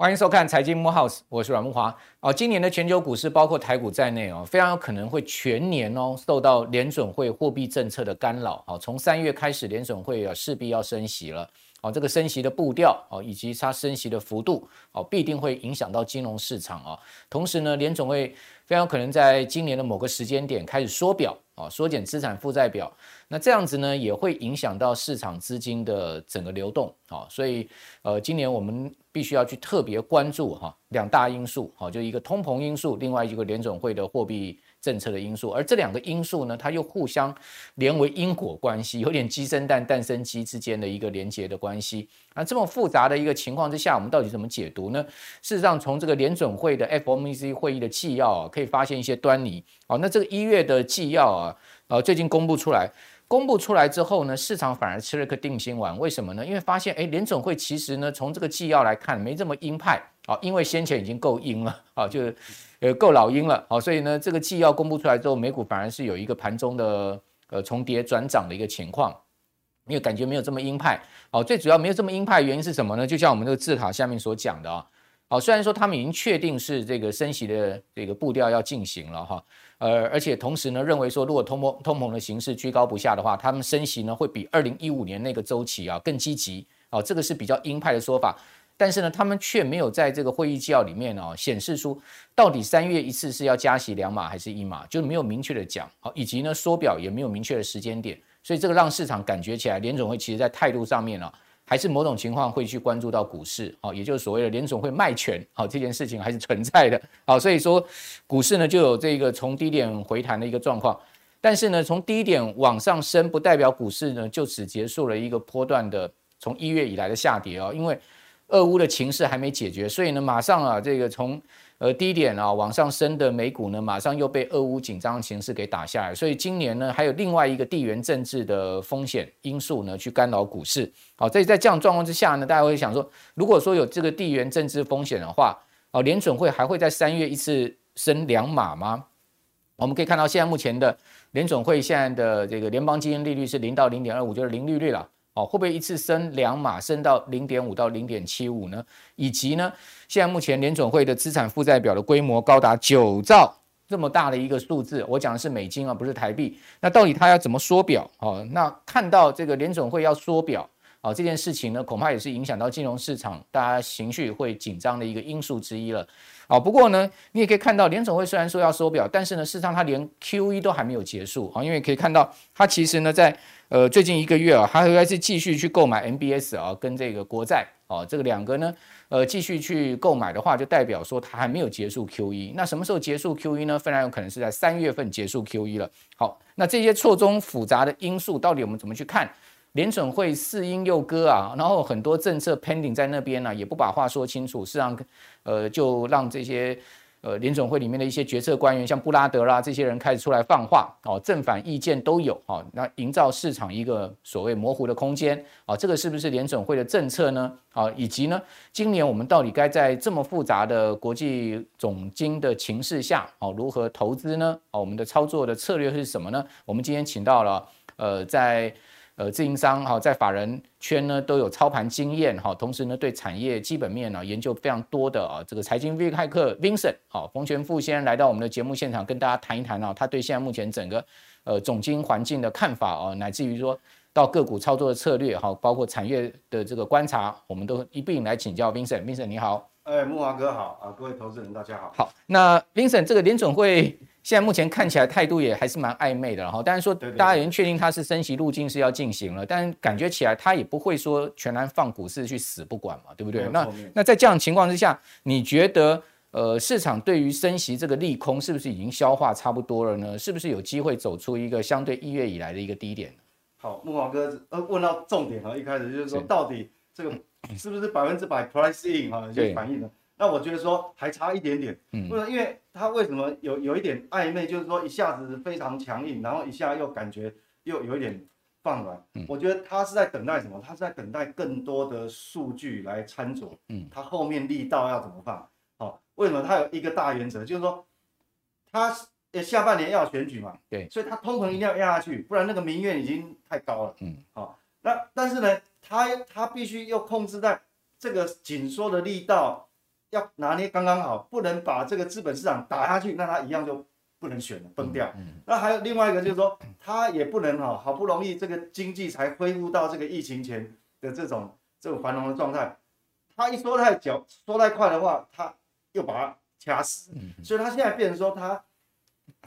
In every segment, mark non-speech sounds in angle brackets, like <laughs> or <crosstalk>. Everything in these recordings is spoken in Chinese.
欢迎收看财经木 House，我是阮木华。哦，今年的全球股市，包括台股在内哦，非常有可能会全年哦受到联准会货币政策的干扰。哦，从三月开始，联准会啊势必要升息了。哦，这个升息的步调哦，以及它升息的幅度哦，必定会影响到金融市场啊。同时呢，联总会非常可能在今年的某个时间点开始缩表啊，缩减资产负债表。那这样子呢，也会影响到市场资金的整个流动啊。所以呃，今年我们。必须要去特别关注哈两大因素，好，就一个通膨因素，另外一个联总会的货币政策的因素，而这两个因素呢，它又互相连为因果关系，有点鸡生蛋，蛋生鸡之间的一个连结的关系。那这么复杂的一个情况之下，我们到底怎么解读呢？事实上，从这个联准会的 FOMC 会议的纪要啊，可以发现一些端倪。好，那这个一月的纪要啊，呃，最近公布出来。公布出来之后呢，市场反而吃了颗定心丸。为什么呢？因为发现，哎，联准会其实呢，从这个纪要来看，没这么鹰派啊。因为先前已经够鹰了 <laughs> 啊，就是呃够老鹰了啊。所以呢，这个纪要公布出来之后，美股反而是有一个盘中的呃重叠转涨的一个情况，因为感觉没有这么鹰派。好，最主要没有这么鹰派原因是什么呢？就像我们这个字卡下面所讲的啊。好，虽然说他们已经确定是这个升息的这个步调要进行了哈，呃，而且同时呢，认为说如果通膨通膨的形势居高不下的话，他们升息呢会比二零一五年那个周期啊更积极，哦，这个是比较鹰派的说法。但是呢，他们却没有在这个会议纪要里面哦显示出到底三月一次是要加息两码还是一码，就没有明确的讲，好，以及呢缩表也没有明确的时间点，所以这个让市场感觉起来联总会其实在态度上面呢。还是某种情况会去关注到股市，好，也就是所谓的联总会卖权，好，这件事情还是存在的，好，所以说股市呢就有这个从低点回弹的一个状况，但是呢从低点往上升不代表股市呢就此结束了一个波段的从一月以来的下跌哦，因为俄乌的情势还没解决，所以呢马上啊这个从。呃，低点啊，往上升的美股呢，马上又被俄乌紧张的形势给打下来，所以今年呢，还有另外一个地缘政治的风险因素呢，去干扰股市。好，所以在这样状况之下呢，大家会想说，如果说有这个地缘政治风险的话，哦，联准会还会在三月一次升两码吗？我们可以看到，现在目前的联准会现在的这个联邦基金利率是零到零点二五，就是零利率了。哦，会不会一次升两码，升到零点五到零点七五呢？以及呢，现在目前联总会的资产负债表的规模高达九兆这么大的一个数字，我讲的是美金啊，不是台币。那到底它要怎么缩表？哦，那看到这个联总会要缩表啊，这件事情呢，恐怕也是影响到金融市场大家情绪会紧张的一个因素之一了。啊，不过呢，你也可以看到联总会虽然说要缩表，但是呢，事实上它连 QE 都还没有结束啊，因为可以看到它其实呢在。呃，最近一个月啊，还会是继续去购买 MBS 啊，跟这个国债啊，这个两个呢，呃，继续去购买的话，就代表说它还没有结束 QE。那什么时候结束 QE 呢？非常有可能是在三月份结束 QE 了。好，那这些错综复杂的因素，到底我们怎么去看？联准会四鹰诱鸽啊，然后很多政策 pending 在那边呢、也不把话说清楚，是让呃，就让这些。呃，联准会里面的一些决策官员，像布拉德啦这些人开始出来放话，哦，正反意见都有，哦，那营造市场一个所谓模糊的空间，哦，这个是不是联准会的政策呢？啊，以及呢，今年我们到底该在这么复杂的国际总经的情势下，哦，如何投资呢？哦，我们的操作的策略是什么呢？我们今天请到了，呃，在。呃，自营商哈，在法人圈呢都有操盘经验哈，同时呢对产业基本面呢研究非常多的啊，这个财经 V 骇客 Vincent 好，冯全富先生来到我们的节目现场，跟大家谈一谈啊，他对现在目前整个呃总经环境的看法啊，乃至于说到个股操作的策略哈，包括产业的这个观察，我们都一并来请教 Vincent。Vincent 你好，哎，慕驊哥好啊，各位投资人大家好。好，那 Vincent 这个联准会。现在目前看起来态度也还是蛮暧昧的，然后当然说大家已经确定它是升息路径是要进行了，但感觉起来它也不会说全然放股市去死不管嘛，对不对？那那在这样的情况之下，你觉得呃市场对于升息这个利空是不是已经消化差不多了呢？是不是有机会走出一个相对一月以来的一个低点？好，木华哥呃问到重点哈，一开始就是说到底这个是不是百分之百 price in 哈，就反映了。那我觉得说还差一点点，嗯，因为他为什么有有一点暧昧，就是说一下子非常强硬，然后一下又感觉又有一点放软。嗯，我觉得他是在等待什么？他是在等待更多的数据来参酌。嗯，他后面力道要怎么放？好，为什么他有一个大原则，就是说他呃下半年要选举嘛，对，所以他通膨一定要压下去，不然那个民怨已经太高了。嗯，好、哦，那但是呢，他他必须要控制在这个紧缩的力道要拿捏刚刚好，不能把这个资本市场打下去，那他一样就不能选了，崩掉。嗯，嗯，那还有另外一个就是说，他也不能哈、哦，好不容易这个经济才恢复到这个疫情前的这种这种繁荣的状态，他一缩太久，缩太快的话，他又把它掐死。嗯，所以他现在变成说他。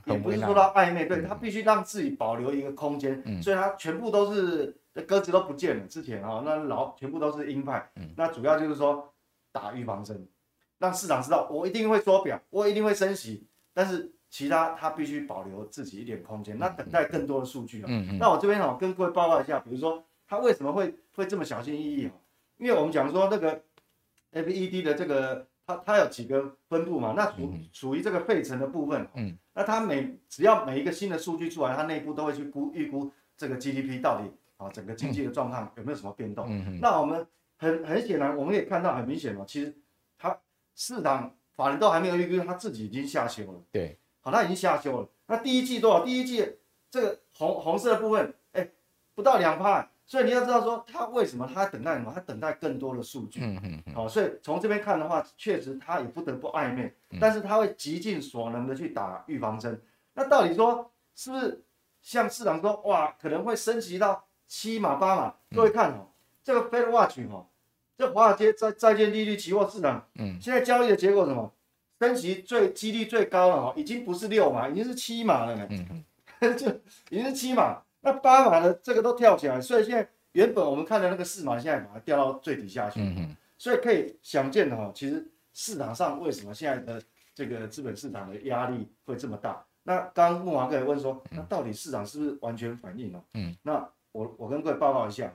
也不是说到暧昧，对，他必须让自己保留一个空间，嗯、所以他全部都是鸽子都不见了。之前啊，那老全部都是鹰派，嗯、那主要就是说打预防针，让市场知道我一定会缩表，我一定会升息，但是其他他必须保留自己一点空间，那等待更多的数据啊。嗯嗯、那我这边哈跟各位报告一下，比如说他为什么会会这么小心翼翼啊？因为我们讲说那个 FED 的这个。它它有几个分布嘛？那属属于这个费城的部分。嗯，那它每只要每一个新的数据出来，它内部都会去估预估这个 GDP 到底啊整个经济的状况有没有什么变动。嗯嗯。那我们很很显然，我们也看到很明显哦，其实它市场法人都还没有预估，它自己已经下修了。对。好，它已经下修了。那第一季多少？第一季这个红红色的部分，哎，不到两趴。所以你要知道说，他为什么他等待什么？他等待更多的数据。嗯嗯嗯。好，所以从这边看的话，确实他也不得不暧昧，但是他会极尽所能的去打预防针。那到底说是不是像市场说，哇，可能会升级到七码八码？各位看哦，这个 Fed Watch 哦，这华尔街在债券利率期货市场，嗯，现在交易的结果什么？升息最几率最高了哦，已经不是六码，已经是七码了呢。嗯嗯。<laughs> 就已经是七码。那八码的这个都跳起来，所以现在原本我们看的那个四码，现在把它掉到最底下去。嗯哼所以可以想见的哈，其实市场上为什么现在的这个资本市场的压力会这么大？那刚刚慕驊哥也问说，那到底市场是不是完全反应了？嗯，那我我跟各位报告一下，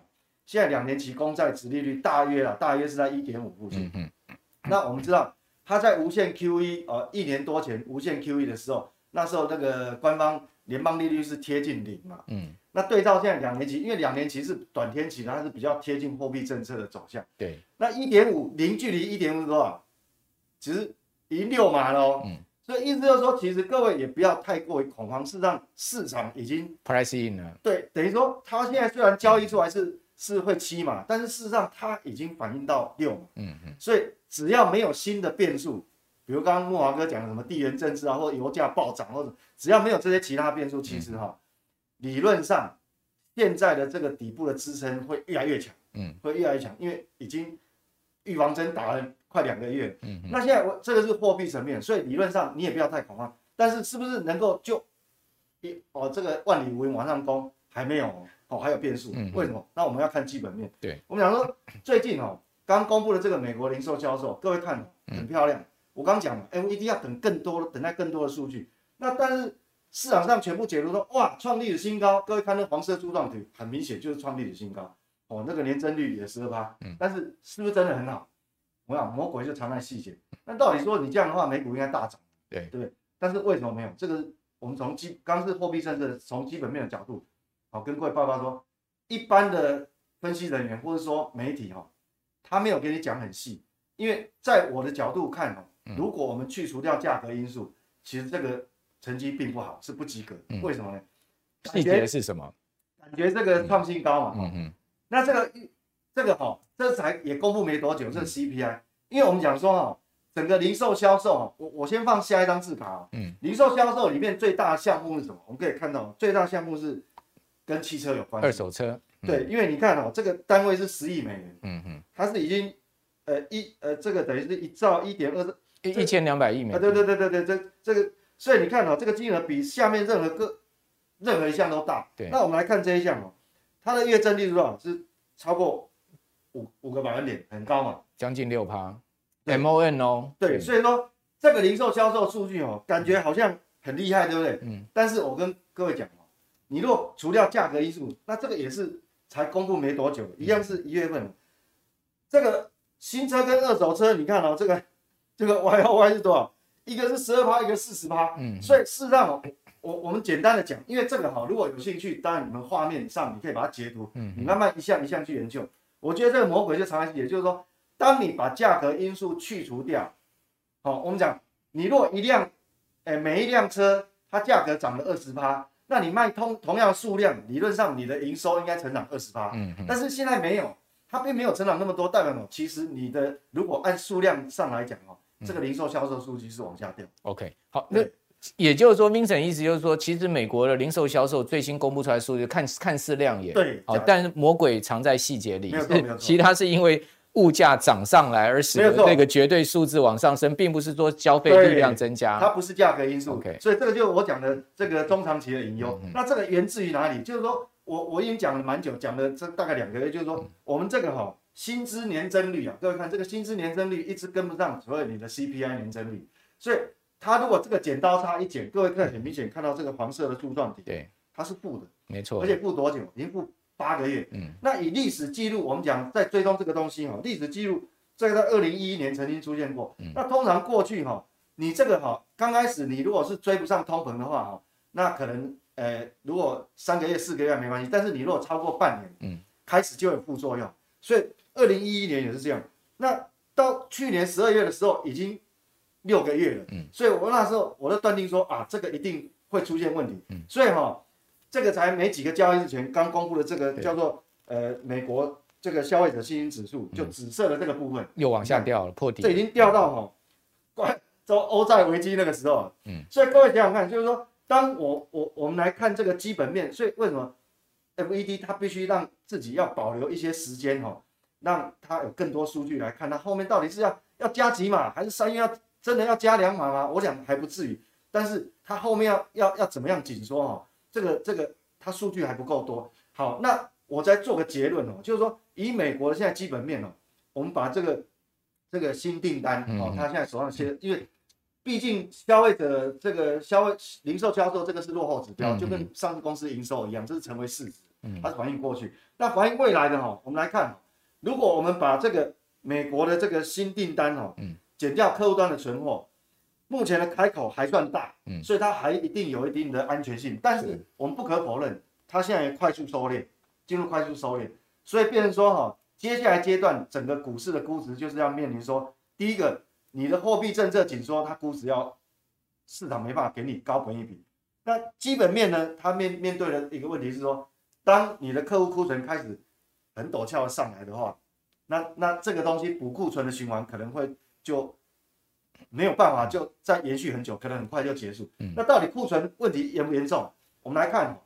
现在两年期公债殖利率大约啊，大约是在一点五附近。嗯哼那我们知道，它在无限 QE 呃一年多前无限 QE 的时候，那时候那个官方。联邦利率是贴近零嘛？嗯，那对照现在两年期，因为两年期是短天期，它是比较贴近货币政策的走向。对，那一点五零距离一点五是多少？其实已经六码了哦。嗯，所以意思就是说，其实各位也不要太过于恐慌，事实上市场已经 price in 了。对，等于说它现在虽然交易出来是、嗯、是会七码，但是事实上它已经反映到六码。嗯嗯，所以只要没有新的变数。比如刚刚慕驊哥讲的什么地缘政治啊，或者油价暴涨，或者只要没有这些其他变数，其实哈，理论上现在的这个底部的支撑会越来越强，嗯，会越来越强，因为已经预防针打了快两个月，嗯，那现在我这个是货币层面，所以理论上你也不要太恐慌，但是是不是能够就一哦这个万里无云往上攻还没有哦，还有变数，为什么？那我们要看基本面，对，我们讲说最近哦刚公布的这个美国零售销售，各位看很漂亮。我刚讲了，FED 要等更多，等待更多的数据。那但是市场上全部解读说，哇，创历史新高。各位看那黄色柱状体，很明显就是创历史新高。哦，那个年增率也十二趴。嗯。但是是不是真的很好？我想魔鬼就藏在细节。那到底说你这样的话，美股应该大涨，对对不对？但是为什么没有？这个我们从基刚是货币政策，从基本面的角度，好跟各位报告说，一般的分析人员或者说媒体哈，他没有给你讲很细，因为在我的角度看哦。如果我们去除掉价格因素，其实这个成绩并不好，是不及格。为什么呢？细节是什么？感觉这个创新高嘛。嗯嗯。那这个这个哈，这才也公布没多久，这个 CPI，因为我们讲说哈，整个零售销售哈，我我先放下一张字卡啊。嗯。零售销售里面最大的项目是什么？我们可以看到，最大项目是跟汽车有关。二手车。对，因为你看哦，这个单位是十亿美元。嗯嗯。它是已经呃一呃这个等于是一兆一点二。一千两百亿美元啊，对对对对对，这这个，所以你看哦，这个金额比下面任何个任何一项都大。对，那我们来看这一项哦，它的月增率是多少？是超过五五个百分点，很高嘛，将近六趴。MON 哦，对，所以说这个零售销售数据哦，感觉好像很厉害，对不对？嗯。但是我跟各位讲哦，你若除掉价格因素，那这个也是才公布没多久，一样是一月份。这个新车跟二手车，你看哦，这个。<laughs> 这个 Y O Y 是多少？一个是十二趴，一个四十趴。嗯，所以事实上，我我们简单的讲，因为这个哈，如果有兴趣，当然你们画面上你可以把它截图，嗯，你慢慢一项一项去研究。我觉得这个魔鬼就藏在也，就是说，当你把价格因素去除掉，好，我们讲，你若一辆，哎，每一辆车它价格涨了二十趴，那你卖通同样数量，理论上你的营收应该成长二十八，嗯，但是现在没有，它并没有成长那么多，代表什么？其实你的如果按数量上来讲哦，这个零售销售数据是往下掉。OK，好，那。也就是说，Vincent 意思就是说，其实美国的零售销售最新公布出来的数据看看似亮眼，对，好，但是魔鬼藏在细节里。<laughs> 其他是因为物价涨上来而使得那个绝对数字往上升，并不是说消费力量增加，它不是价格因素。所以这个就是我讲的这个中长期的隐忧。那这个源自于哪里？就是说我我已经讲了蛮久，讲了这大概两个月，就是说我们这个哈薪资年增率啊，各位看这个薪资年增率一直跟不上所有你的 CPI 年增率，所以。它如果这个剪刀差一剪，各位看很明显看到这个黄色的柱状体，对，它是负的，没错，而且负多久？已经负八个月。嗯，那以历史记录，我们讲在追踪这个东西哈，历史记录这个在二零一一年曾经出现过。嗯，那通常过去哈，你这个哈刚开始你如果是追不上通膨的话哈，那可能呃如果三个月四个月没关系，但是你如果超过半年，嗯，开始就有副作用。所以二零一一年也是这样。那到去年十二月的时候已经。六个月了，嗯，所以我那时候我就断定说啊，这个一定会出现问题，嗯，所以哈，这个才没几个交易日前刚公布的这个叫做呃美国这个消费者信心指数，就紫色的这个部分又往下掉了，破底，这已经掉到哈，关 <laughs> 周欧债危机那个时候，嗯，所以各位想想看，就是说，当我我我们来看这个基本面，所以为什么 FED 它必须让自己要保留一些时间哈，让它有更多数据来看，它后面到底是要要加几码，还是三月要？真的要加两码吗？我想还不至于，但是它后面要要要怎么样紧缩哈？这个这个它数据还不够多。好，那我再做个结论哦，就是说以美国的现在基本面哦，我们把这个这个新订单哦，它现在手上写，因为毕竟消费者这个消费零售销售这个是落后指标，就跟上市公司营收一样，这是成为事实，它是反映过去。那反映未来的哈，我们来看，如果我们把这个美国的这个新订单哦，嗯。减掉客户端的存货，目前的开口还算大，嗯，所以它还一定有一定的安全性。但是我们不可否认，它现在快速收敛，进入快速收敛，所以变成说哈，接下来阶段整个股市的估值就是要面临说，第一个，你的货币政策紧缩，它估值要市场没办法给你高本一比。那基本面呢，它面面对的一个问题是说，当你的客户库存开始很陡峭的上来的话，那那这个东西补库存的循环可能会。就没有办法，就再延续很久，可能很快就结束。嗯、那到底库存问题严不严重？我们来看，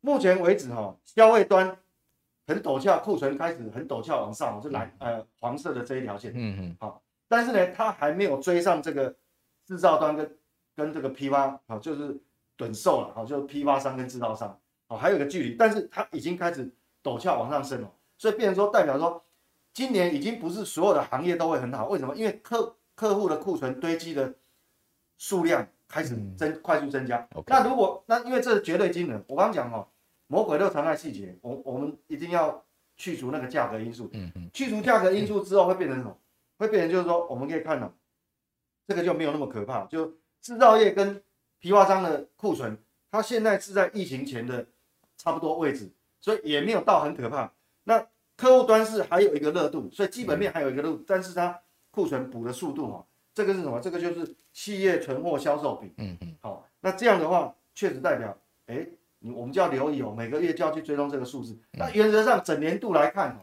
目前为止哈，消费端很陡峭，库存开始很陡峭往上，是蓝呃黄色的这一条线。嗯嗯。好，但是呢，它还没有追上这个制造端跟跟这个批发，好，就是趸售了，好，就是批发商跟制造商，好，还有一个距离，但是它已经开始陡峭往上升了，所以变成说代表说。今年已经不是所有的行业都会很好，为什么？因为客客户的库存堆积的数量开始增、嗯、快速增加。Okay. 那如果那因为这是绝对惊人，我刚刚讲哦，魔鬼都藏在细节，我我们一定要去除那个价格因素。嗯嗯。去除价格因素之后会变成什么？嗯、会变成就是说，我们可以看到这个就没有那么可怕，就制造业跟批发商的库存，它现在是在疫情前的差不多位置，所以也没有到很可怕。那客户端是还有一个热度，所以基本面还有一个热度，但是它库存补的速度哈，这个是什么？这个就是企业存货销售比。嗯嗯。好，那这样的话确实代表，哎，你我们就要留意哦，每个月就要去追踪这个数字。那原则上整年度来看，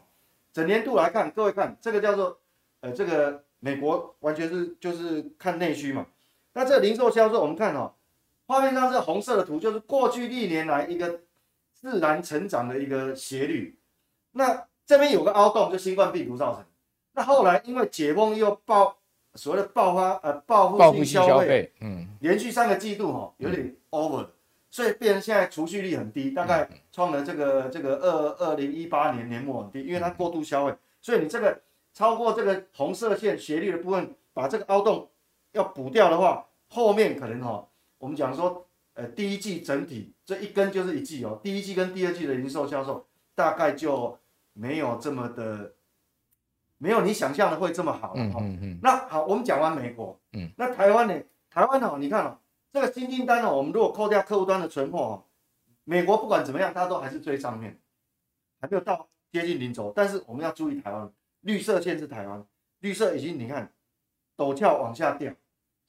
整年度来看，各位看这个叫做，呃，这个美国完全是就是看内需嘛。那这个零售销售，我们看哦，画面上这红色的图就是过去历年来一个自然成长的一个斜率，那。这边有个凹洞，就新冠病毒造成。那后来因为解封又爆所谓的爆发呃报复性消费，嗯，连续三个季度哈有点 over，、嗯、所以变成现在储蓄率很低，大概创了这个这个二二零一八年年末很低，因为它过度消费，所以你这个超过这个红色线斜率的部分，把这个凹洞要补掉的话，后面可能哈，我们讲说呃第一季整体这一根就是一季哦，第一季跟第二季的零售销售大概就。没有这么的，没有你想象的会这么好。嗯嗯嗯。那好，我们讲完美国，嗯，那台湾呢？台湾哦，你看哦，这个新订单哦，我们如果扣掉客户端的存货哦，美国不管怎么样，它都还是最上面，还没有到接近零轴。但是我们要注意台湾，绿色线是台湾，绿色已经你看陡峭往下掉，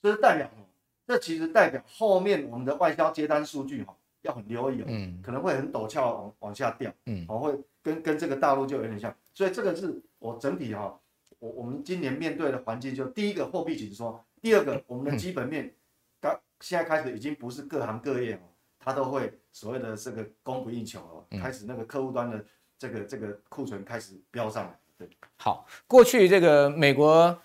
这是代表什么这其实代表后面我们的外销接单数据哈要很留意哦，嗯，可能会很陡峭往往下掉，嗯，哦会跟跟这个大陆就有点像，所以这个是我整体哈，我我们今年面对的环境就第一个货币紧缩，第二个我们的基本面刚现在开始已经不是各行各业哦，它都会所谓的这个供不应求了，开始那个客户端的这个这个库存开始飙上来。对，好，过去这个美国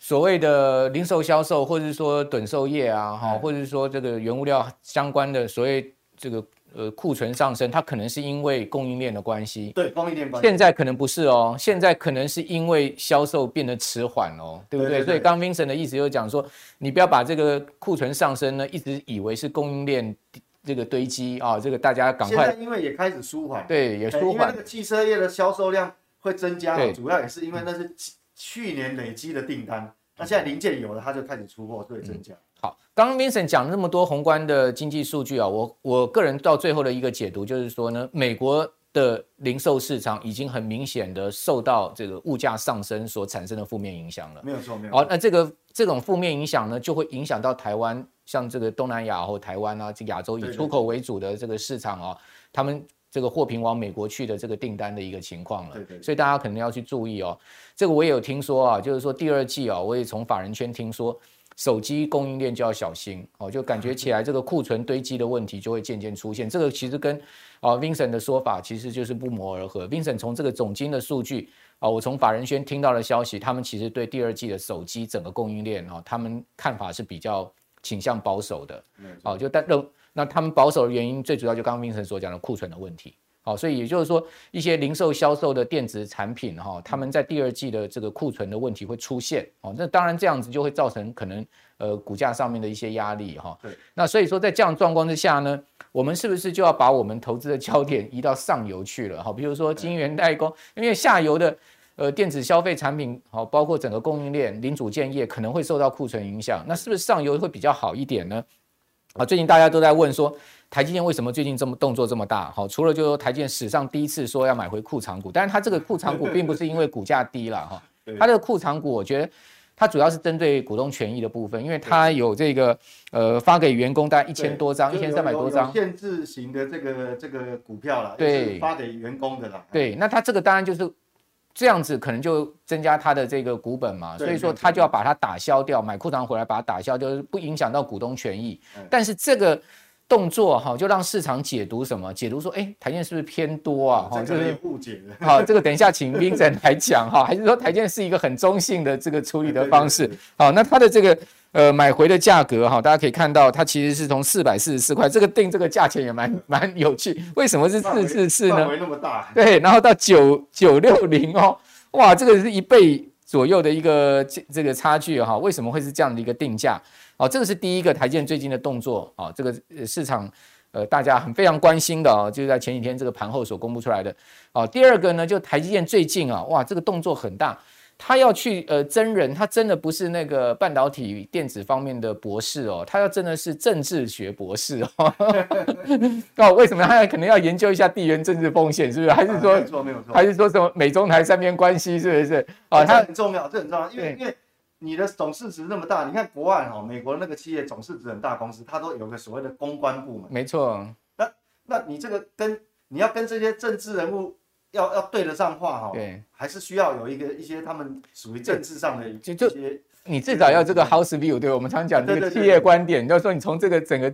所谓的零售销售，或者是说趸售业啊，哈，或者是说这个原物料相关的所谓这个呃库存上升，它可能是因为供应链的关系。对，供应链关系。现在可能不是哦，现在可能是因为销售变得迟缓哦，对不对？对对对，所以刚 Vincent 的意思就是讲说，你不要把这个库存上升呢，一直以为是供应链这个堆积啊，这个大家赶快。现在因为也开始舒缓，对，也舒缓。因为那个汽车业的销售量。会增加，主要也是因为那是去年累积的订单，那现在零件有了，它就开始出货，所以增加。好，刚刚 Vincent 讲了那么多宏观的经济数据啊，我我个人到最后的一个解读就是说呢，美国的零售市场已经很明显的受到这个物价上升所产生的负面影响了。没有错，没有。好，那这个这种负面影响呢，就会影响到台湾，像这个东南亚或台湾啊，这亚洲以出口为主的这个市场啊，他们。这个货品往美国去的这个订单的一个情况了，对对，所以大家可能要去注意哦。这个我也有听说啊，就是说第二季啊，我也从法人圈听说，手机供应链就要小心哦，就感觉起来这个库存堆积的问题就会渐渐出现。这个其实跟啊 Vincent 的说法其实就是不谋而合。Vincent 从这个总经的数据啊，我从法人圈听到的消息，他们其实对第二季的手机整个供应链啊，他们看法是比较倾向保守的。哦，就但认。那他们保守的原因，最主要就刚刚 Vincent 所讲的库存的问题，好，所以也就是说，一些零售销售的电子产品哈，他们在第二季的这个库存的问题会出现，哦，那当然这样子就会造成可能呃股价上面的一些压力哈。对。那所以说在这样状况之下呢，我们是不是就要把我们投资的焦点移到上游去了？哈，比如说晶圆代工，因为下游的呃电子消费产品，好，包括整个供应链零组件业可能会受到库存影响，那是不是上游会比较好一点呢？啊，最近大家都在问说，台积电为什么最近这么动作这么大？好，除了就是说台积电史上第一次说要买回库藏股，但是它这个库藏股并不是因为股价低了哈，<laughs> 它这个库藏股我觉得它主要是针对股东权益的部分，因为它有这个呃发给员工大概一千多张，一千三百多张限制型的这个这个股票了，对，发给员工的啦。对，那它这个当然就是。这样子可能就增加它的这个股本嘛，所以说他就要把它打消掉，买库藏回来把它打消，就是不影响到股东权益。但是这个动作哈，就让市场解读什么？解读说，哎，台建是不是偏多啊？哈，这个误解了。好，这个等一下请 Vincent 来讲哈，还是说台建是一个很中性的这个处理的方式？好，那它的这个。呃，买回的价格哈，大家可以看到，它其实是从四百四十四块，这个定这个价钱也蛮 <laughs> 蛮有趣。为什么是四四四呢？范围那么大。对，然后到九九六零哦，哇，这个是一倍左右的一个这个差距哈。为什么会是这样的一个定价？哦，这个是第一个台积电最近的动作啊，这个市场呃大家很非常关心的啊，就是在前几天这个盘后所公布出来的。哦，第二个呢，就台积电最近啊，哇，这个动作很大。他要去呃真人，他真的不是那个半导体电子方面的博士哦，他要真的是政治学博士哦。<laughs> 哦，为什么他可能要研究一下地缘政治风险，是不是？还是说没错没有错？还是说什么美中台三边关系，是不是？哦，它很重要，这很重要，因为因为你的总市值那么大，你看国外哈，美国那个企业总市值很大公司，它都有个所谓的公关部门。没错。那那你这个跟你要跟这些政治人物。要要对得上话哈，对，还是需要有一个一些他们属于政治上的一些，就就你至少要这个 house view，对，我们常讲这个企业观点，就是说你从这个整个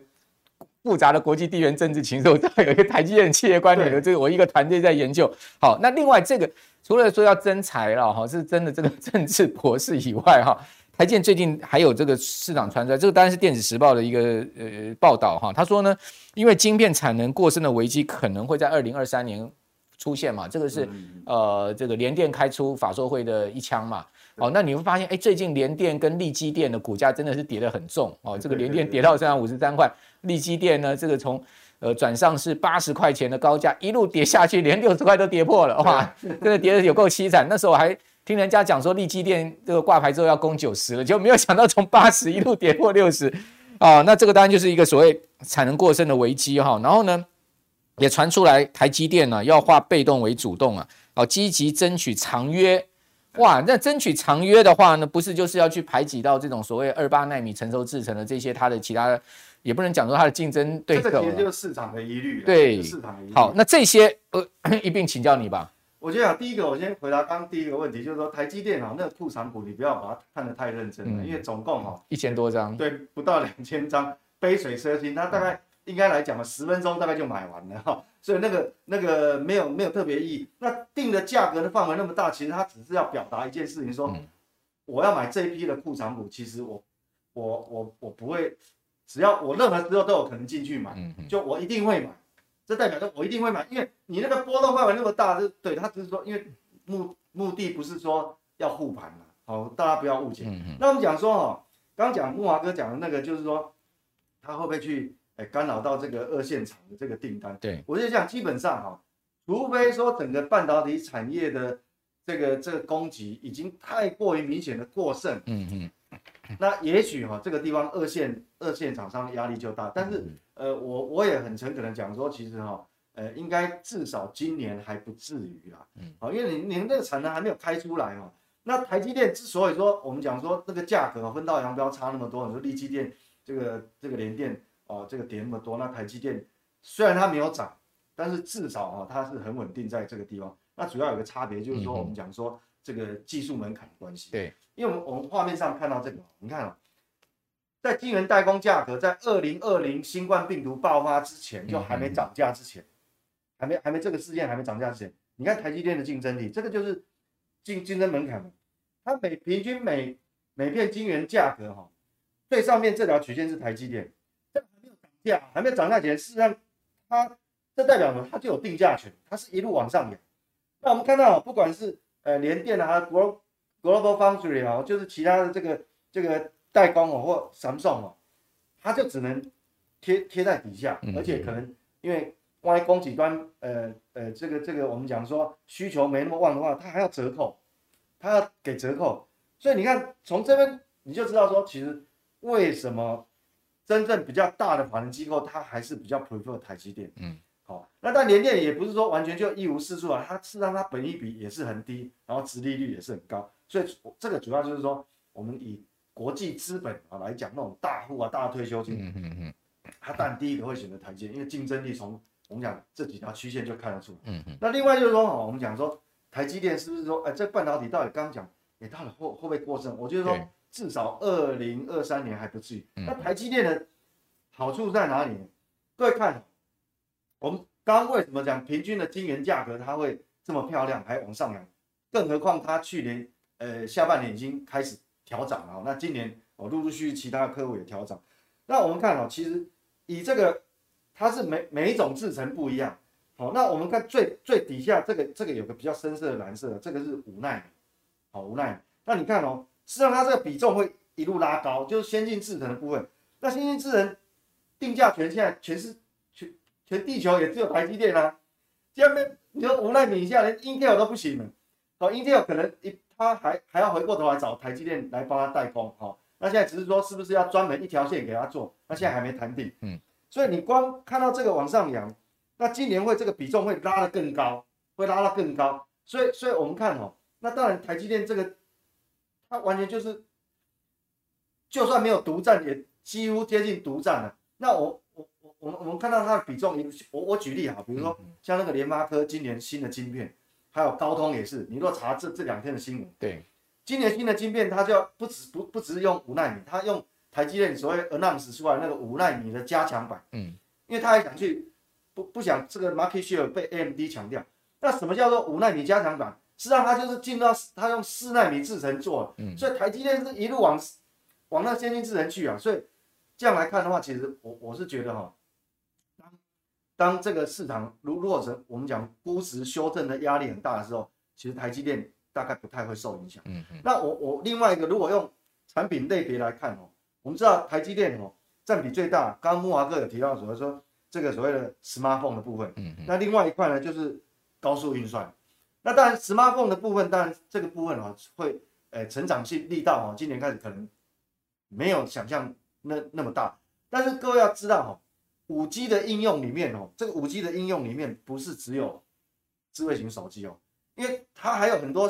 复杂的国际地缘政治情势，有一个台积电企业观点的这个，我一个团队在研究。好，那另外这个除了说要增财了哈，是真的这个政治博士以外哈，<laughs> 台积电最近还有这个市场传出来，这个当然是电子时报的一个呃报道哈，他说呢，因为晶片产能过剩的危机可能会在二零二三年。出现嘛，这个是呃，这个联电开出法说会的一枪嘛。哦，那你会发现，哎，最近联电跟力基电的股价真的是跌得很重哦。这个联电跌到现在五十三块，力基电呢，这个从呃转上是八十块钱的高价一路跌下去，连六十块都跌破了，哇，真的跌得有够凄惨。那时候我还听人家讲说，力基电这个挂牌之后要攻九十了，就没有想到从八十一路跌破六十哦。那这个当然就是一个所谓产能过剩的危机哈。然后呢，也传出来，台积电呢要化被动为主动啊，哦，积极争取长约哇，那争取长约的话呢，不是就是要去排挤到这种所谓二八纳米成熟制程的这些它的其他，也不能讲说它的竞争对手。这个其实就是市场的疑虑。对，市场的疑虑。好，那这些呃 <coughs> 一并请教你吧。我觉得啊，第一个我先回答刚刚第一个问题，就是说台积电啊，那个库存股你不要把它看得太认真了，嗯、因为总共哈一千多张，对，不到两千张，杯水车薪，它大概。应该来讲嘛，十分钟大概就买完了哈，所以那个那个没有没有特别意义。那定的价格的范围那么大，其实它只是要表达一件事情，说我要买这一批的库藏股，其实我我我我不会，只要我任何时候都有可能进去买，就我一定会买，这代表着我一定会买，因为你那个波动范围那么大，就对他只是说，因为目目的不是说要护盘嘛，好，大家不要误解。那我们讲说哈，刚刚讲木华哥讲的那个，就是说他会不会去？哎，干扰到这个二线厂的这个订单，对，我就讲基本上哈，除非说整个半导体产业的这个这个供给已经太过于明显的过剩，嗯嗯，那也许哈这个地方二线二线厂商压力就大，但是呃我我也很诚恳的讲说，其实哈呃应该至少今年还不至于啦，嗯，好，因为你你们这个产能还没有开出来哦，那台积电之所以说我们讲说这个价格分道扬镳差那么多，你说力积电这个这个联电。哦，这个跌那么多，那台积电虽然它没有涨，但是至少啊、哦，它是很稳定在这个地方。那主要有个差别就是说，我们讲说这个技术门槛的关系。对，因为我们我们画面上看到这个，你看啊、哦，在晶圆代工价格在二零二零新冠病毒爆发之前就还没涨价之前，还没还没这个事件还没涨价之前，你看台积电的竞争力，这个就是竞竞争门槛。它每平均每每片晶圆价格哈、哦，最上面这条曲线是台积电。价还没有涨价前，事实上它这代表什么？它就有定价权，它是一路往上扬。那我们看到，不管是呃联电啊，Global Global Foundry 啊，就是其他的这个这个代工哦，或 Samsung 哦，它就只能贴贴在底下，而且可能因为万一供给端呃呃这个这个我们讲说需求没那么旺的话，它还要折扣，它要给折扣。所以你看从这边你就知道说，其实为什么？真正比较大的法人机构，它还是比较 prefer 台积电。嗯，好，那但联电也不是说完全就一无是处啊，它事实上它本益比也是很低，然后殖利率也是很高，所以这个主要就是说，我们以国际资本啊来讲，那种大户啊、大退休金，嗯嗯嗯，它当然第一个会选择台积电，因为竞争力从我们讲这几条曲线就看得出来。嗯嗯，那另外就是说，我们讲说台积电是不是说，哎，这半导体到底刚刚讲，哎，到底会会不会过剩？我就是说。至少二零二三年还不至于。那台积电的好处在哪里呢？各位看，我们刚刚为什么讲平均的晶圆价格它会这么漂亮，还往上扬？更何况它去年呃下半年已经开始调涨了，那今年哦陆陆续续其他的客户也调涨。那我们看哦，其实以这个它是每每一种制程不一样。好，那我们看最最底下这个这个有个比较深色的蓝色，这个是五奈米。好，五奈米。那你看哦。实际上，它这个比重会一路拉高，就是先进制程的部分。那先进制程定价权现在全是全全地球也只有台积电啊。下面你说无奈米以下连 Intel 都不行了，哦，Intel 可能一他还还要回过头来找台积电来帮他代工，好，那现在只是说是不是要专门一条线给他做，那现在还没谈定。嗯，所以你光看到这个往上扬，那今年会这个比重会拉得更高，会拉得更高。所以，所以我们看哦，那当然台积电这个。它完全就是，就算没有独占，也几乎接近独占了。那我我我我们我们看到它的比重，我我举例哈，比如说像那个联发科今年新的晶片，还有高通也是。你若查这这两天的新闻，对，今年新的晶片，它就要不止不不只是用五纳米，它用台积电所谓 announce 出来那个五纳米的加强版，嗯，因为他还想去不不想这个 market share 被 AMD 强调。那什么叫做五纳米加强版？实际上，它就是进到它用四纳米制程做，嗯，所以台积电是一路往往那先进制程去啊。所以这样来看的话，其实我我是觉得哈，当当这个市场如如果是我们讲估值修正的压力很大的时候，其实台积电大概不太会受影响。嗯嗯。那我我另外一个，如果用产品类别来看哦，我们知道台积电哦占比最大，刚刚木华哥有提到所谓说这个所谓的 smartphone 的部分。那另外一块呢，就是高速运算。那当然，smartphone 的部分，当然这个部分哦，会，呃，成长性力道哦，今年开始可能没有想象那那么大。但是各位要知道哈，五 G 的应用里面哦，这个五 G 的应用里面不是只有智慧型手机哦，因为它还有很多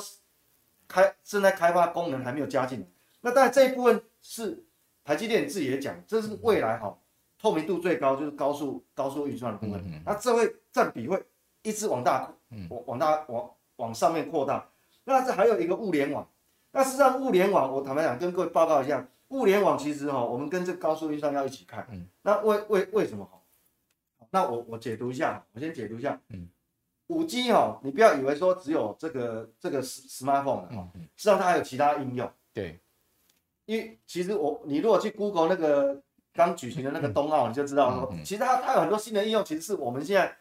开正在开发功能还没有加进。那当然这一部分是台积电自己也讲，这是未来哈透明度最高就是高速高速运算的部分。那这会占比会一直往大，往往大往往上面扩大。那这还有一个物联网。那实际上物联网，我坦白讲跟各位报告一下，物联网其实哈，我们跟这个高速运算要一起看。嗯那为为为什么好？那我我解读一下，我先解读一下。嗯。五 G 哈，你不要以为说只有这个这个 smartphone 哈，实际上它还有其他应用。对。因为其实我你如果去 Google 那个刚举行的那个冬奥，你就知道说，其实它它有很多新的应用，其实是我们现在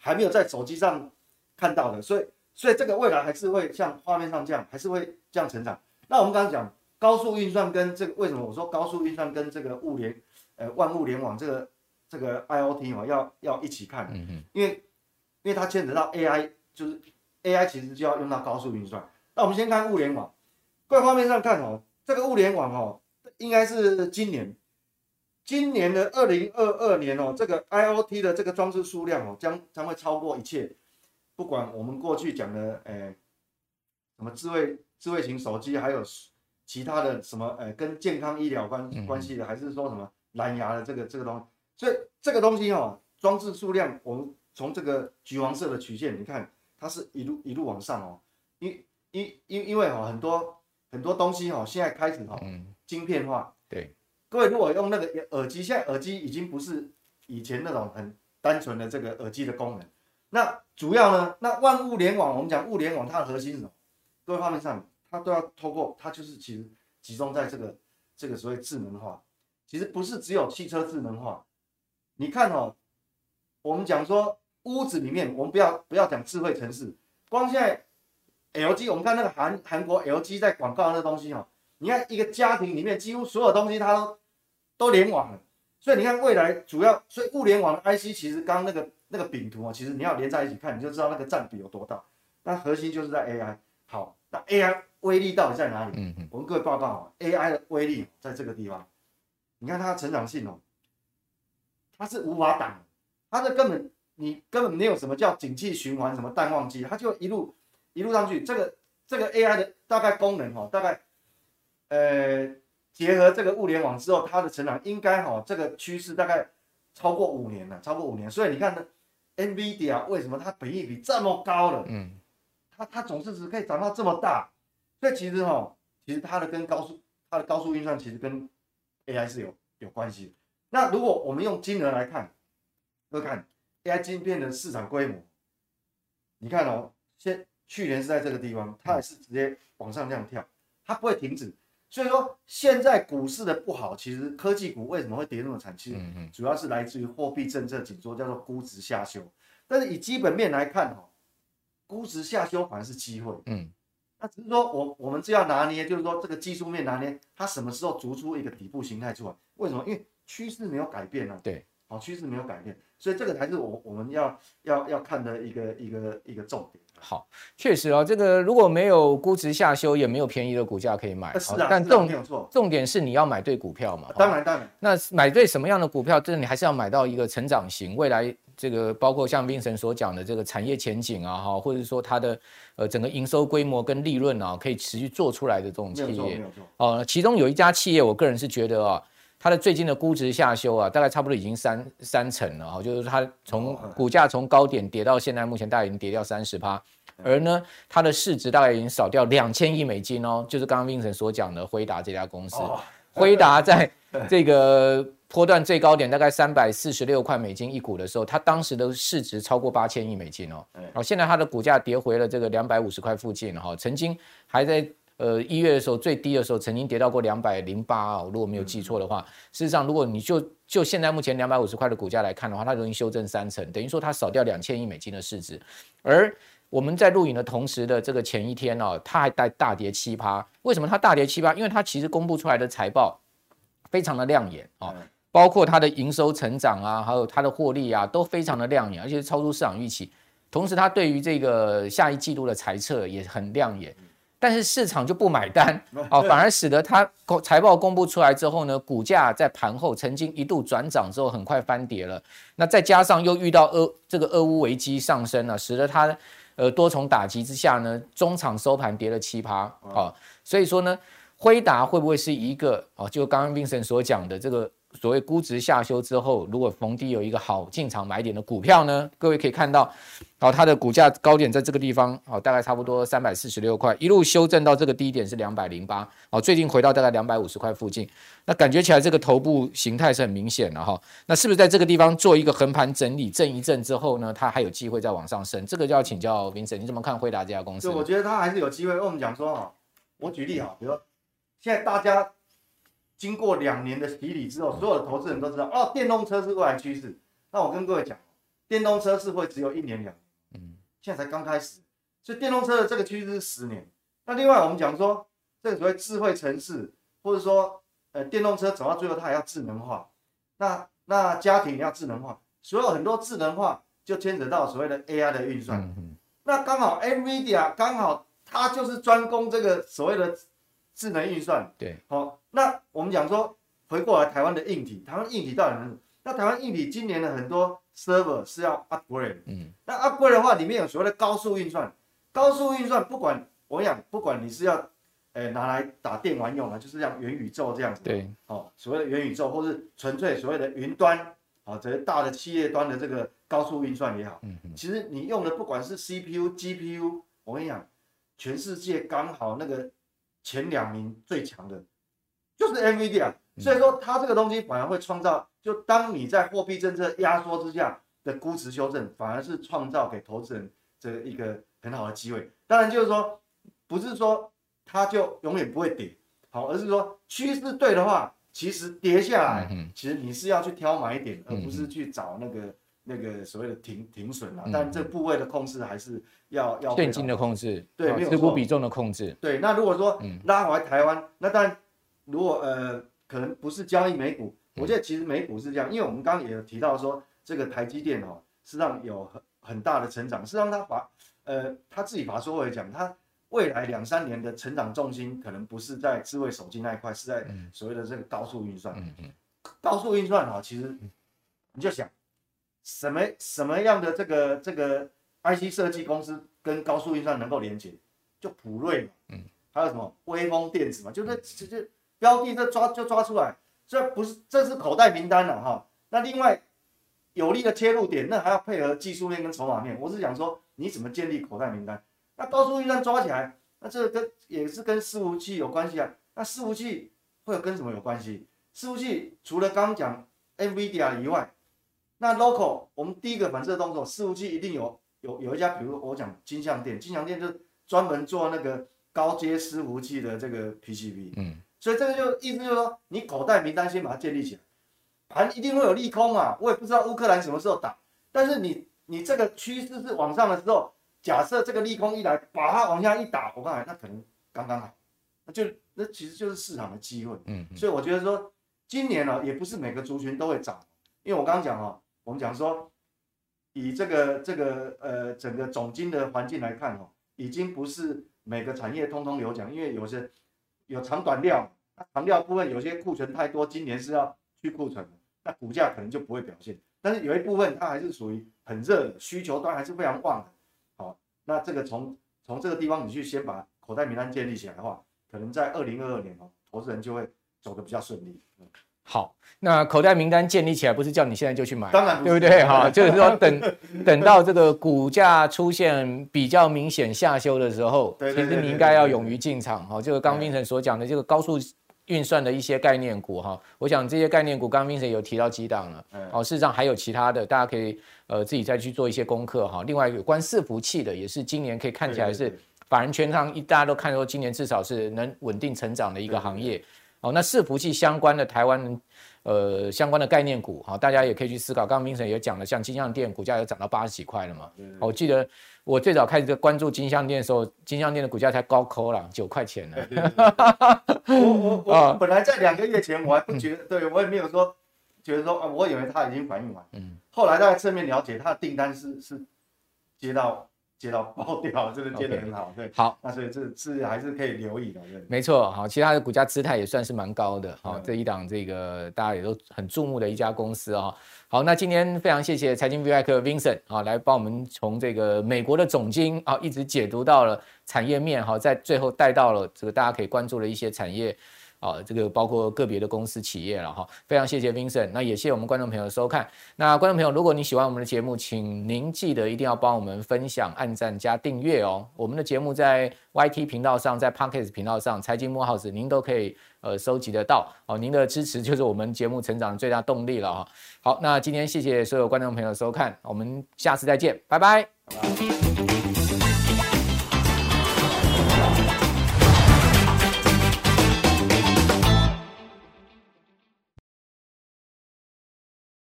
还没有在手机上看到的。所以所以这个未来还是会像画面上这样，还是会这样成长。那我们刚刚讲高速运算跟这个为什么我说高速运算跟这个物联呃万物联网这个这个 IoT 嘛要要一起看，嗯因为因为它牵扯到 AI，就是 AI 其实就要用到高速运算。那我们先看物联网，各位画面上看哦。这个物联网哦，应该是今年，今年的二零二二年哦，这个 IoT 的这个装置数量哦，将将会超过一切，不管我们过去讲的，诶，什么智慧智慧型手机，还有其他的什么，诶，跟健康医疗关关系的，还是说什么蓝牙的这个这个东西，所以这个东西哦，装置数量，我们从这个橘黄色的曲线，你看它是一路一路往上哦，因因因因为哦很多。很多东西哈，现在开始哈，晶片化。对，各位如果用那个耳机，现在耳机已经不是以前那种很单纯的这个耳机的功能。那主要呢，那万物联网，我们讲物联网，它的核心是什么？各位画面上，它都要透过，它就是其实集中在这个这个所谓智能化。其实不是只有汽车智能化。你看哦，我们讲说屋子里面，我们不要不要讲智慧城市，光现在。LG，我们看那个韩韩国 LG 在广告那东西哦，你看一个家庭里面几乎所有东西它都都联网了，所以你看未来主要，所以物联网的 IC 其实刚刚那个那个饼图啊，其实你要连在一起看，你就知道那个占比有多大。那核心就是在 AI。好，那 AI 威力到底在哪里？嗯嗯。我跟各位报告啊，AI 的威力在这个地方。你看它的成长性哦，它是无法挡，它这根本你根本没有什么叫景气循环，什么淡旺季，它就一路。一路上去，这个这个 AI 的大概功能哦，大概呃结合这个物联网之后，它的成长应该哈这个趋势大概超过五年了，超过五年。所以你看呢，NVIDIA 为什么它本益比这么高了？嗯，它它总市值可以涨到这么大，所以其实哈，其实它的跟高速它的高速运算其实跟 AI 是有有关系的。那如果我们用金额来看，各位看 AI 晶片的市场规模，你看哦，先。去年是在这个地方，它也是直接往上这样跳，它不会停止。所以说现在股市的不好，其实科技股为什么会跌那么惨？其实主要是来自于货币政策紧缩，叫做估值下修。但是以基本面来看，哈，估值下修反而是机会。嗯，那只是说我我们就要拿捏，就是说这个技术面拿捏，它什么时候逐出一个底部形态出来？为什么？因为趋势没有改变啊。对，好，趋势没有改变，所以这个才是我我们要要要看的一个一个一个重点。好，确实啊、哦，这个如果没有估值下修，也没有便宜的股价可以买。是啊，但重点重点是你要买对股票嘛。当然当然。那买对什么样的股票？这你还是要买到一个成长型，未来这个包括像 Vincent 所讲的这个产业前景啊，哈，或者说它的呃整个营收规模跟利润啊，可以持续做出来的这种企业。哦，其中有一家企业，我个人是觉得啊，它的最近的估值下修啊，大概差不多已经三三成了哈，就是它从股价从高点跌到现在，目前大概已经跌掉三十趴。而呢，它的市值大概已经少掉两千亿美金哦，就是刚刚 Vincent 所讲的辉达这家公司。辉达在这个波段最高点大概三百四十六块美金一股的时候，它当时的市值超过八千亿美金哦。好，现在它的股价跌回了这个两百五十块附近哈，曾经还在呃一月的时候最低的时候曾经跌到过两百零八哦，如果没有记错的话。事实上，如果你就就现在目前两百五十块的股价来看的话，它容易修正三成，等于说它少掉两千亿美金的市值，而。我们在录影的同时的这个前一天哦，它还带大跌七趴。为什么它大跌七趴？因为它其实公布出来的财报非常的亮眼啊，包括它的营收成长啊，还有它的获利啊，都非常的亮眼，而且是超出市场预期。同时，它对于这个下一季度的财测也很亮眼。但是市场就不买单哦，反而使得它财报公布出来之后呢，股价在盘后曾经一度转涨之后，很快翻跌了。那再加上又遇到俄这个俄乌危机上升了，使得它呃多重打击之下呢，中场收盘跌了七趴啊。所以说呢，辉达会不会是一个哦？就刚刚 Vincent 所讲的这个。所谓估值下修之后，如果逢低有一个好进场买点的股票呢，各位可以看到，哦，它的股价高点在这个地方，哦，大概差不多三百四十六块，一路修正到这个低点是两百零八，哦，最近回到大概两百五十块附近，那感觉起来这个头部形态是很明显的哈，那是不是在这个地方做一个横盘整理，震一震之后呢，它还有机会再往上升？这个就要请教 Vincent，你怎么看辉达这家公司？我觉得它还是有机会。我们讲说哈，我举例哈，比如说现在大家。经过两年的洗礼之后，所有的投资人都知道哦，电动车是未来趋势。那我跟各位讲，电动车是会只有一年两年，嗯，现在才刚开始，所以电动车的这个趋势是十年。那另外我们讲说，这个所谓智慧城市，或者说呃电动车走到最后它还要智能化，那那家庭也要智能化，所有很多智能化就牵扯到所谓的 AI 的运算。嗯，那刚好 NVIDIA 刚好它就是专攻这个所谓的。智能运算，对，好，那我们讲说，回过来台湾的硬体，台湾硬体到底能？那台湾硬体今年的很多 server 是要 upgrade，嗯，那 upgrade 的话，里面有所谓的高速运算，高速运算不管我讲，不管你是要，诶、欸、拿来打电玩用啊，就是像元宇宙这样子，对，哦，所谓的元宇宙，或是纯粹所谓的云端，啊，这些大的企业端的这个高速运算也好，嗯嗯，其实你用的不管是 CPU、GPU，我跟你讲，全世界刚好那个。前两名最强的，就是 NVIDIA，所以说它这个东西反而会创造，就当你在货币政策压缩之下的估值修正，反而是创造给投资人这一个很好的机会。当然就是说，不是说它就永远不会跌，好，而是说趋势对的话，其实跌下来，其实你是要去挑买点，而不是去找那个。那个所谓的停停损啊，但这部位的控制还是要要现金的控制，对，持股比重的控制，对。那如果说拉回台湾，那当然如果呃可能不是交易美股，我觉得其实美股是这样，因为我们刚刚也有提到说这个台积电哦，实际上有很很大的成长，实际上他把呃他自己把说回讲，他未来两三年的成长重心可能不是在智慧手机那一块，是在所谓的这个高速运算。嗯嗯高速运算啊，其实你就想。什么什么样的这个这个 IC 设计公司跟高速运算能够连接？就普瑞嘛，嗯，还有什么微风电子嘛，就这这这标的这抓就抓出来，这不是这是口袋名单了哈。那另外有利的切入点，那还要配合技术面跟筹码面。我是想说，你怎么建立口袋名单？那高速运算抓起来，那这个跟也是跟伺服器有关系啊。那伺服器会有跟什么有关系？伺服器除了刚刚讲 NVIDIA 以外。那 local，我们第一个反射动作，伺服器一定有有有一家，比如我讲金像店，金像店就专门做那个高阶伺服器的这个 PCB，嗯，所以这个就意思就是说，你口袋名单先把它建立起来，盘一定会有利空嘛，我也不知道乌克兰什么时候打，但是你你这个趋势是往上的时候，假设这个利空一来，把它往下一打，我看那可能刚刚好，那就那其实就是市场的机会，嗯，所以我觉得说今年呢，也不是每个族群都会涨，因为我刚刚讲哦。我们讲说，以这个这个呃整个总经的环境来看哦，已经不是每个产业通通有奖，因为有些有长短料，那长料部分有些库存太多，今年是要去库存，那股价可能就不会表现。但是有一部分它还是属于很热，需求端还是非常旺的。好，那这个从从这个地方你去先把口袋名单建立起来的话，可能在二零二二年哦，投资人就会走得比较顺利。好，那口袋名单建立起来，不是叫你现在就去买，当然对不对？哈，<laughs> 就是说等等到这个股价出现比较明显下修的时候，其实你应该要勇于进场。哈，这个刚 Vincent 所讲的这个高速运算的一些概念股，哈，我想这些概念股刚 Vincent 有提到几档了。哦，事实上还有其他的，大家可以呃自己再去做一些功课哈。另外有关伺服器的，也是今年可以看起来是法人圈上一大家都看说今年至少是能稳定成长的一个行业。哦，那伺服器相关的台湾，呃，相关的概念股，哈，大家也可以去思考。刚刚 Vincent 也讲了，像金像店股价也涨到八十几块了嘛。对对对，我记得我最早开始关注金像店的时候，金像店的股价才高抠了九块钱呢。对对对我我我 <laughs> 本来在两个月前我还不觉得，嗯、对我也没有说觉得说啊，我以为它已经反应完。嗯。后来大家侧面了解，它的订单是是接到接到爆掉，这 <laughs> 个接得很好，对。好，那所以这是还是可以留意的，对。没错，好，其他的股价姿态也算是蛮高的，好，这一档这个大家也都很注目的一家公司啊。好，那今天非常谢谢财经 V 外客 Vincent 啊，来帮我们从这个美国的总经啊，一直解读到了产业面，哈，在最后带到了这个大家可以关注的一些产业。好，这个包括个别的公司企业了哈，非常谢谢 Vincent，那也谢谢我们观众朋友的收看。那观众朋友，如果你喜欢我们的节目，请您记得一定要帮我们分享、按赞加订阅哦。我们的节目在 YT 频道上，在 Podcast 频道上，财经慕 House 您都可以呃收集得到哦。您的支持就是我们节目成长的最大动力了哈。好，那今天谢谢所有观众朋友的收看，我们下次再见，拜拜。